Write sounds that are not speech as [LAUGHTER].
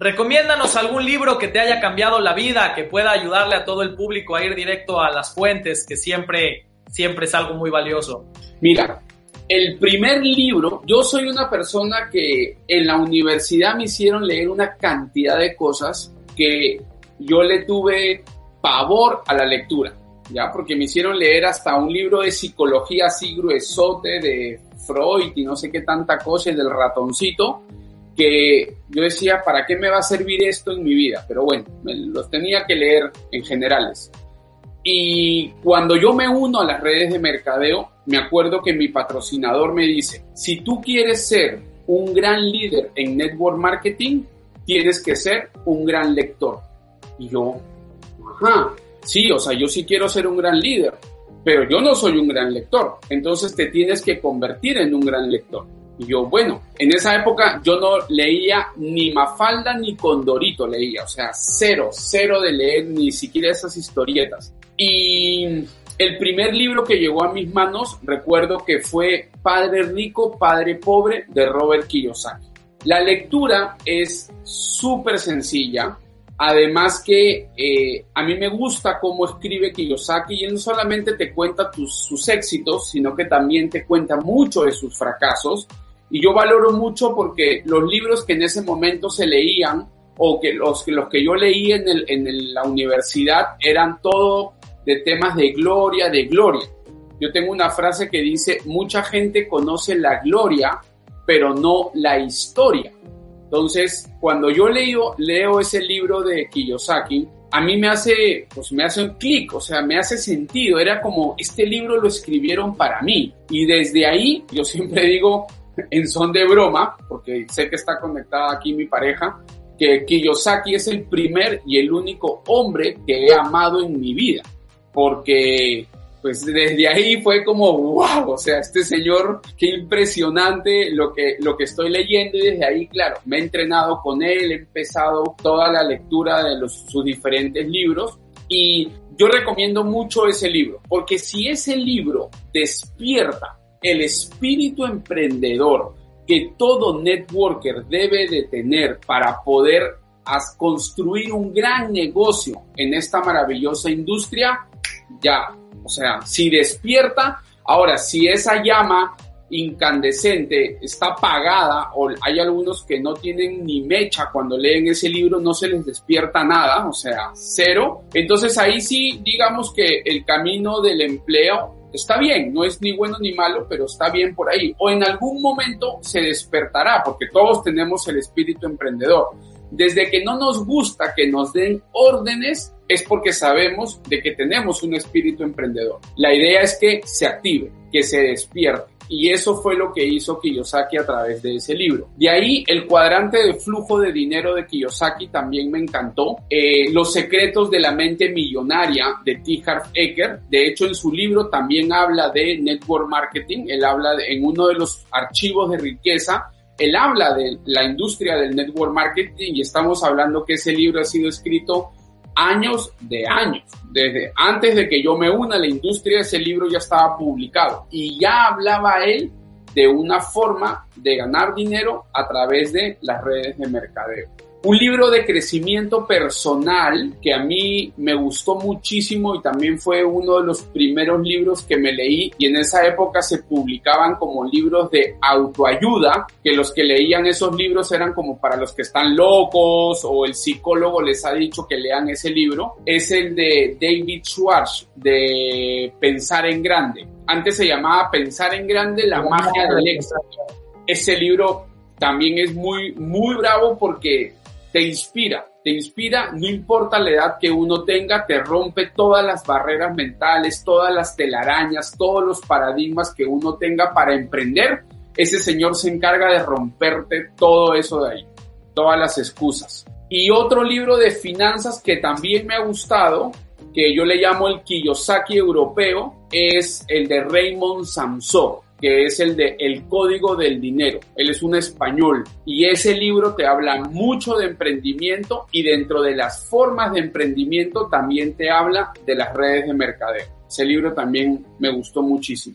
Recomiéndanos algún libro que te haya cambiado la vida, que pueda ayudarle a todo el público a ir directo a las fuentes, que siempre, siempre es algo muy valioso. Mira, el primer libro, yo soy una persona que en la universidad me hicieron leer una cantidad de cosas que yo le tuve pavor a la lectura, ¿ya? Porque me hicieron leer hasta un libro de psicología así gruesote de Freud y no sé qué tanta cosa, del ratoncito, que yo decía, ¿para qué me va a servir esto en mi vida? Pero bueno, los tenía que leer en generales. Y cuando yo me uno a las redes de mercadeo, me acuerdo que mi patrocinador me dice, si tú quieres ser un gran líder en network marketing, tienes que ser un gran lector. Y yo, ajá, sí, o sea, yo sí quiero ser un gran líder, pero yo no soy un gran lector. Entonces te tienes que convertir en un gran lector. Y yo, bueno, en esa época yo no leía ni Mafalda ni Condorito leía, o sea, cero, cero de leer ni siquiera esas historietas. Y el primer libro que llegó a mis manos, recuerdo que fue Padre Rico, Padre Pobre de Robert Kiyosaki. La lectura es súper sencilla, Además que eh, a mí me gusta cómo escribe Kiyosaki y no solamente te cuenta sus éxitos, sino que también te cuenta mucho de sus fracasos y yo valoro mucho porque los libros que en ese momento se leían o que los, los que yo leí en, el, en la universidad eran todo de temas de gloria, de gloria. Yo tengo una frase que dice, mucha gente conoce la gloria, pero no la historia. Entonces, cuando yo leo, leo ese libro de Kiyosaki, a mí me hace, pues me hace un clic, o sea, me hace sentido. Era como, este libro lo escribieron para mí. Y desde ahí, yo siempre digo, [LAUGHS] en son de broma, porque sé que está conectada aquí mi pareja, que Kiyosaki es el primer y el único hombre que he amado en mi vida, porque pues desde ahí fue como, wow, o sea, este señor, qué impresionante lo que, lo que estoy leyendo y desde ahí, claro, me he entrenado con él, he empezado toda la lectura de sus diferentes libros y yo recomiendo mucho ese libro, porque si ese libro despierta el espíritu emprendedor que todo networker debe de tener para poder construir un gran negocio en esta maravillosa industria, ya, o sea, si despierta, ahora, si esa llama incandescente está apagada o hay algunos que no tienen ni mecha cuando leen ese libro, no se les despierta nada, o sea, cero. Entonces ahí sí, digamos que el camino del empleo está bien, no es ni bueno ni malo, pero está bien por ahí. O en algún momento se despertará, porque todos tenemos el espíritu emprendedor. Desde que no nos gusta que nos den órdenes, es porque sabemos de que tenemos un espíritu emprendedor. La idea es que se active, que se despierte. Y eso fue lo que hizo Kiyosaki a través de ese libro. De ahí, el cuadrante de flujo de dinero de Kiyosaki también me encantó. Eh, los secretos de la mente millonaria de T. Harv Eker. De hecho, en su libro también habla de network marketing. Él habla en uno de los archivos de riqueza. Él habla de la industria del network marketing y estamos hablando que ese libro ha sido escrito años de años. Desde antes de que yo me una a la industria, ese libro ya estaba publicado y ya hablaba él de una forma de ganar dinero a través de las redes de mercadeo un libro de crecimiento personal que a mí me gustó muchísimo y también fue uno de los primeros libros que me leí y en esa época se publicaban como libros de autoayuda, que los que leían esos libros eran como para los que están locos o el psicólogo les ha dicho que lean ese libro, es el de David Schwartz de Pensar en Grande. Antes se llamaba Pensar en Grande, la magia del éxito. Ese libro también es muy, muy bravo porque te inspira, te inspira, no importa la edad que uno tenga, te rompe todas las barreras mentales, todas las telarañas, todos los paradigmas que uno tenga para emprender. Ese señor se encarga de romperte todo eso de ahí, todas las excusas. Y otro libro de finanzas que también me ha gustado, que yo le llamo el Kiyosaki europeo, es el de Raymond Samson que es el de El Código del Dinero. Él es un español y ese libro te habla mucho de emprendimiento y dentro de las formas de emprendimiento también te habla de las redes de mercadeo. Ese libro también me gustó muchísimo.